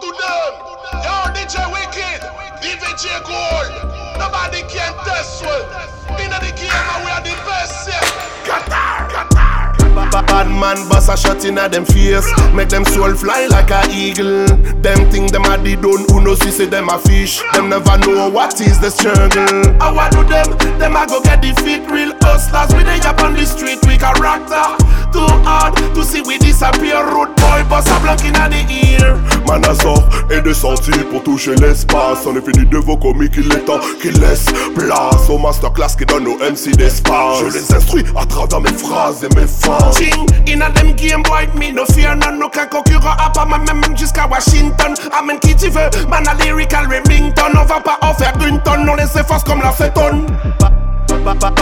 to them. Yo, DJ Wycked, DJ Gold. Nobody can test one. In the game, we are the best, yeah. Qatar, Qatar. Bad man bust a shot in a them face Make them soul fly like a eagle Them think them a the done who knows see say them a fish Them never know what is the struggle I want do them, them a go get defeat Real hustlers we they up on the street We character too hard to see we disappear Road boy bust a blank in the ear Man a sort et descendu pour toucher l'espace. On est fini de vos comiques, il est temps qu'ils laissent place Au masterclass qui donne aux MC d'espace. Je les instruis à travers mes phrases et mes fins Ching, in a them game boy, me no fear none No qu'un concurrent à pas ma même jusqu'à Washington. Amen qui tu veux, man a lyrical Remington. On va pas en faire une tonne, on laisse force comme la fêtonne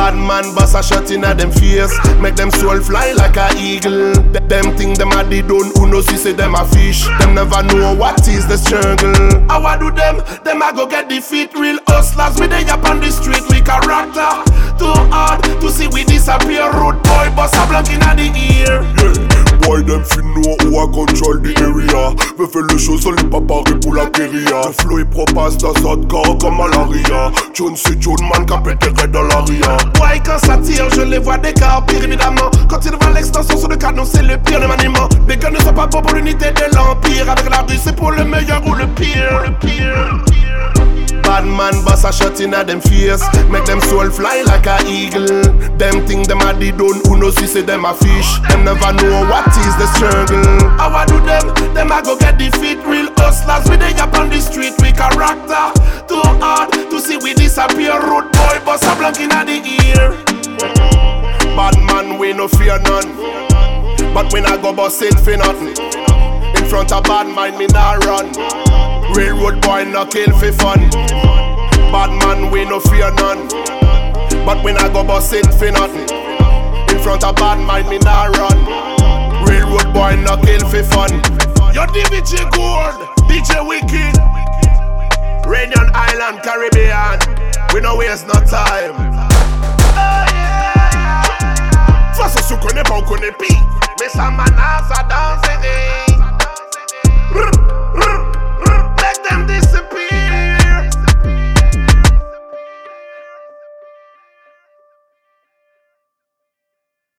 Bad man bust a shot in a them face. Make them soul fly like a eagle. Them think them a the done who knows see say them a fish. Them never know what is the struggle. How I do them? Them a go get defeat. Real hustlers we they up on the street We character Too hard to see we disappear. Road Me fait le show sans les paparis pour la guérilla. Le flow il propasse dans cette corps comme malaria John c'est John man qu'a pété dans l'aria Ouais quand ça tire je les vois décarpir évidemment a shot in a them face. Make them soul fly like a eagle. Them think them a the done who knows see say them a fish. Them never know what is the struggle. How I do them? Them a go get defeat. Real hustlers we they up on the street We character. Too hard to see we disappear. Road boy bust a blank in a the ear. Bad man we no fear none. But when I go bust it for nothing. In front of bad mind me nah run. Railroad boy no kill for fun. Bad man we no fear none. But when I go bust it for nothing. In front of bad mind me nah run. Railroad boy no kill for fun. Yo DJ Gold, DJ Wycked. Reunion Island, Caribbean. We no waste no time. Façon si on connaît pas, on connaît pis. Mais ça menace à danser.